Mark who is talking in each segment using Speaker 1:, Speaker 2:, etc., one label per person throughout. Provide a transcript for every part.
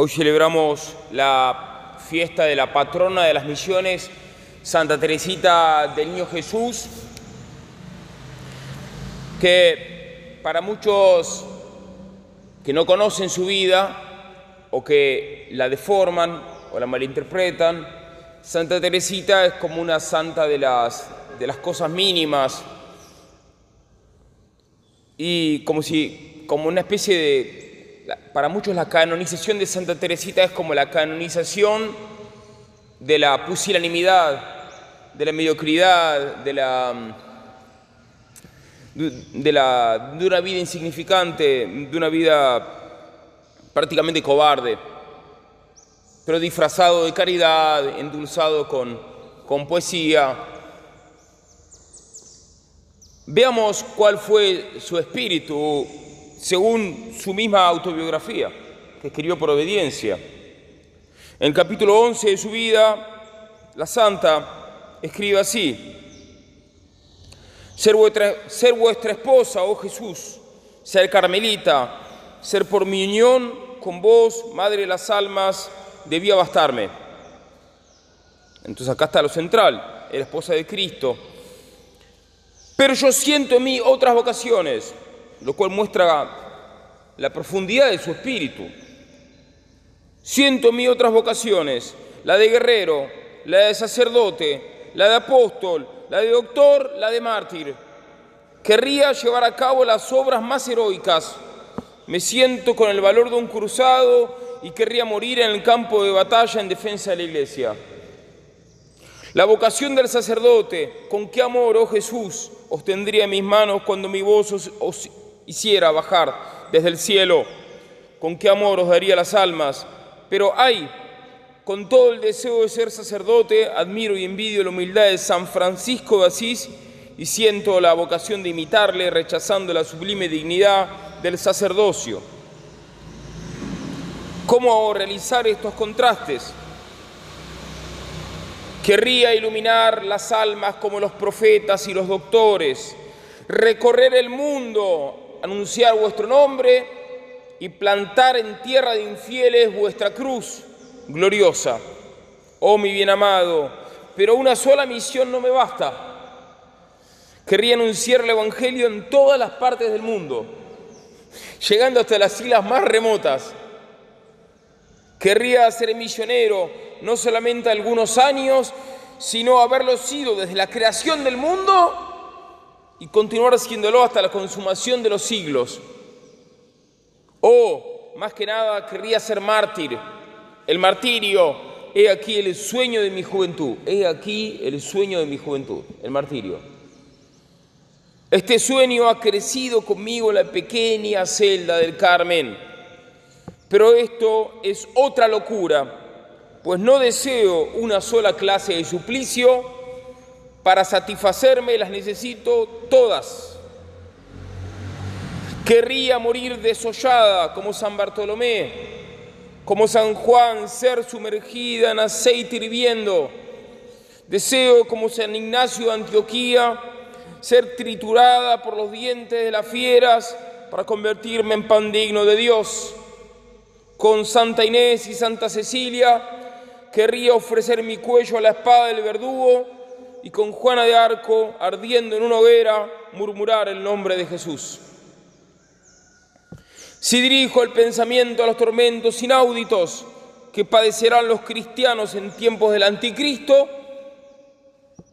Speaker 1: Hoy celebramos la fiesta de la patrona de las misiones, Santa Teresita del Niño Jesús, que para muchos que no conocen su vida o que la deforman o la malinterpretan, Santa Teresita es como una santa de las, de las cosas mínimas y como si como una especie de para muchos la canonización de Santa Teresita es como la canonización de la pusilanimidad, de la mediocridad, de la, de, la, de una vida insignificante, de una vida prácticamente cobarde, pero disfrazado de caridad, endulzado con, con poesía. Veamos cuál fue su espíritu según su misma autobiografía, que escribió por obediencia. En el capítulo 11 de su vida, la santa escribe así, ser vuestra, ser vuestra esposa, oh Jesús, ser carmelita, ser por mi unión con vos, Madre de las Almas, debía bastarme. Entonces acá está lo central, la esposa de Cristo. Pero yo siento en mí otras vocaciones lo cual muestra la profundidad de su espíritu. Siento en mí otras vocaciones, la de guerrero, la de sacerdote, la de apóstol, la de doctor, la de mártir. Querría llevar a cabo las obras más heroicas. Me siento con el valor de un cruzado y querría morir en el campo de batalla en defensa de la iglesia. La vocación del sacerdote, con qué amor, oh Jesús, os tendría en mis manos cuando mi voz os hiciera bajar desde el cielo, con qué amor os daría las almas. Pero ay, con todo el deseo de ser sacerdote, admiro y envidio la humildad de San Francisco de Asís y siento la vocación de imitarle, rechazando la sublime dignidad del sacerdocio. ¿Cómo realizar estos contrastes? Querría iluminar las almas como los profetas y los doctores, recorrer el mundo anunciar vuestro nombre y plantar en tierra de infieles vuestra cruz gloriosa. Oh mi bien amado, pero una sola misión no me basta. Querría anunciar el Evangelio en todas las partes del mundo, llegando hasta las islas más remotas. Querría ser misionero no solamente algunos años, sino haberlo sido desde la creación del mundo y continuar haciéndolo hasta la consumación de los siglos. O, más que nada, querría ser mártir. El martirio, he aquí el sueño de mi juventud. He aquí el sueño de mi juventud, el martirio. Este sueño ha crecido conmigo en la pequeña celda del Carmen. Pero esto es otra locura, pues no deseo una sola clase de suplicio, para satisfacerme las necesito todas. Querría morir desollada como San Bartolomé, como San Juan, ser sumergida en aceite hirviendo. Deseo como San Ignacio de Antioquía, ser triturada por los dientes de las fieras para convertirme en pan digno de Dios. Con Santa Inés y Santa Cecilia, querría ofrecer mi cuello a la espada del verdugo y con Juana de Arco, ardiendo en una hoguera, murmurar el nombre de Jesús. Si dirijo el pensamiento a los tormentos inauditos que padecerán los cristianos en tiempos del anticristo,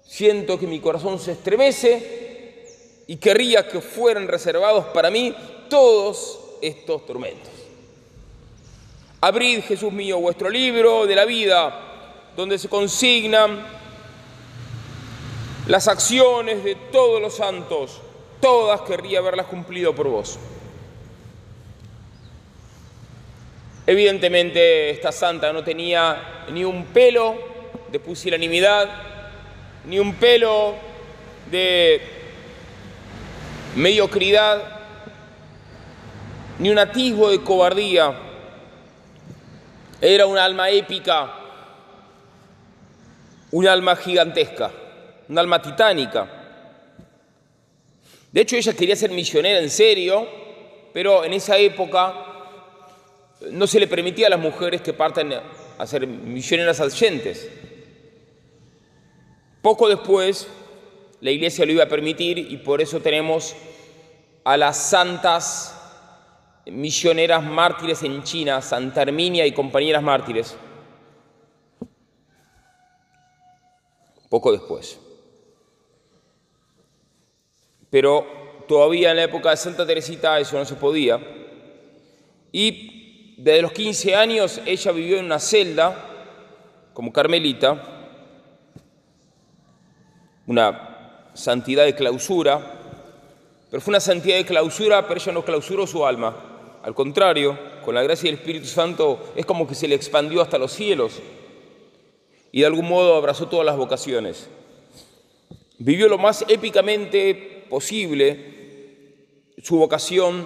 Speaker 1: siento que mi corazón se estremece y querría que fueran reservados para mí todos estos tormentos. Abrid, Jesús mío, vuestro libro de la vida, donde se consignan las acciones de todos los santos, todas querría haberlas cumplido por vos. Evidentemente esta santa no tenía ni un pelo de pusilanimidad, ni un pelo de mediocridad, ni un atisbo de cobardía. Era un alma épica, un alma gigantesca una alma titánica. De hecho, ella quería ser misionera en serio, pero en esa época no se le permitía a las mujeres que partan a ser misioneras adyentes. Poco después, la iglesia lo iba a permitir y por eso tenemos a las santas misioneras mártires en China, Santa Herminia y compañeras mártires. Poco después. Pero todavía en la época de Santa Teresita eso no se podía. Y desde los 15 años ella vivió en una celda como carmelita, una santidad de clausura, pero fue una santidad de clausura, pero ella no clausuró su alma. Al contrario, con la gracia del Espíritu Santo es como que se le expandió hasta los cielos y de algún modo abrazó todas las vocaciones. Vivió lo más épicamente posible su vocación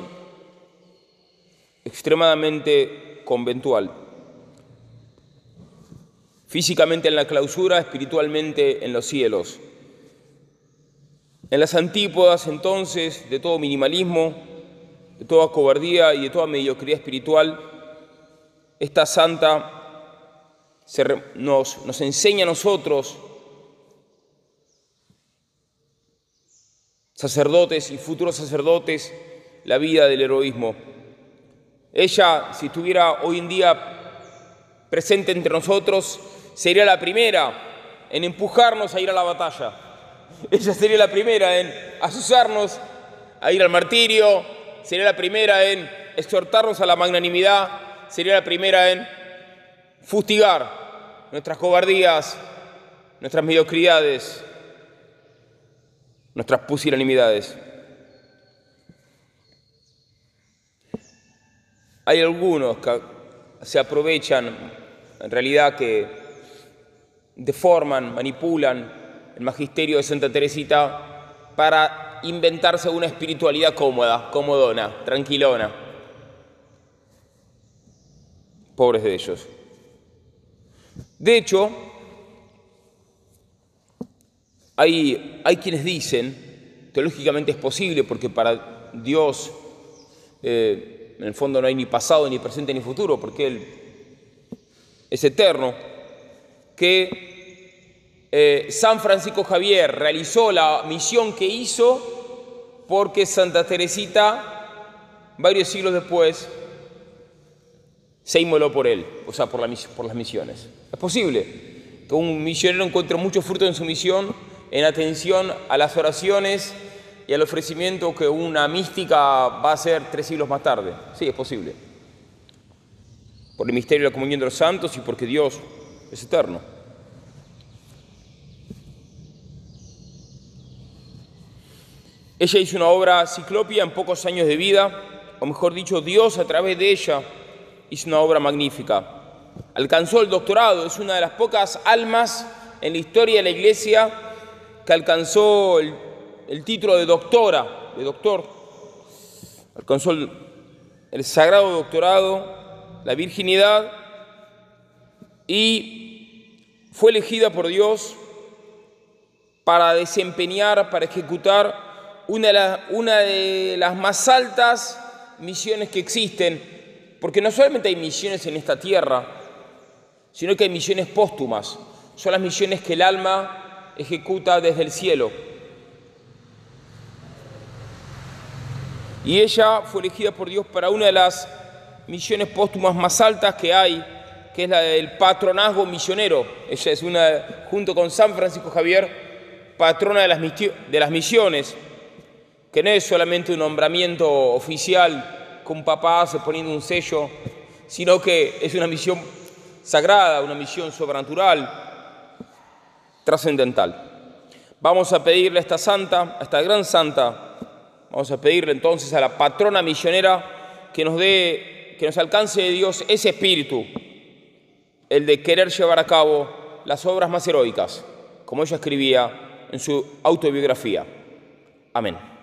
Speaker 1: extremadamente conventual. Físicamente en la clausura, espiritualmente en los cielos. En las antípodas entonces de todo minimalismo, de toda cobardía y de toda mediocridad espiritual, esta santa nos, nos enseña a nosotros sacerdotes y futuros sacerdotes la vida del heroísmo. Ella, si estuviera hoy en día presente entre nosotros, sería la primera en empujarnos a ir a la batalla. Ella sería la primera en asusarnos a ir al martirio, sería la primera en exhortarnos a la magnanimidad, sería la primera en fustigar nuestras cobardías, nuestras mediocridades, nuestras pusilanimidades. Hay algunos que se aprovechan, en realidad que deforman, manipulan el magisterio de Santa Teresita para inventarse una espiritualidad cómoda, comodona, tranquilona. Pobres de ellos. De hecho, hay, quienes dicen, teológicamente es posible, porque para Dios eh, en el fondo no hay ni pasado, ni presente, ni futuro, porque Él es eterno, que eh, San Francisco Javier realizó la misión que hizo porque Santa Teresita, varios siglos después, se inmoló por él, o sea, por, la, por las misiones. Es posible que un misionero encuentre mucho fruto en su misión en atención a las oraciones y al ofrecimiento que una mística va a hacer tres siglos más tarde. Sí, es posible. Por el misterio de la comunión de los santos y porque Dios es eterno. Ella hizo una obra ciclopia en pocos años de vida, o mejor dicho, Dios a través de ella hizo una obra magnífica. Alcanzó el doctorado, es una de las pocas almas en la historia de la Iglesia que alcanzó el, título de doctora, de doctor, alcanzó el, sagrado doctorado, la virginidad, y fue elegida por Dios para desempeñar, para ejecutar una de, las más altas misiones que existen, porque no solamente hay misiones en esta tierra, sino que hay misiones póstumas, son las misiones que el alma ejecuta desde el cielo. Y ella fue elegida por Dios para una de las misiones póstumas más altas que hay, que es la del patronazgo misionero. Ella es una, junto con San Francisco Javier, patrona de las, misiones, que no es solamente un nombramiento oficial con un papá se poniendo un sello, sino que es una misión sagrada, una misión sobrenatural, trascendental. Vamos a pedirle a esta santa, a esta gran santa, vamos a pedirle entonces a la patrona misionera que nos dé, que nos alcance de Dios ese espíritu, el de querer llevar a cabo las obras más heroicas, como ella escribía en su autobiografía. Amén.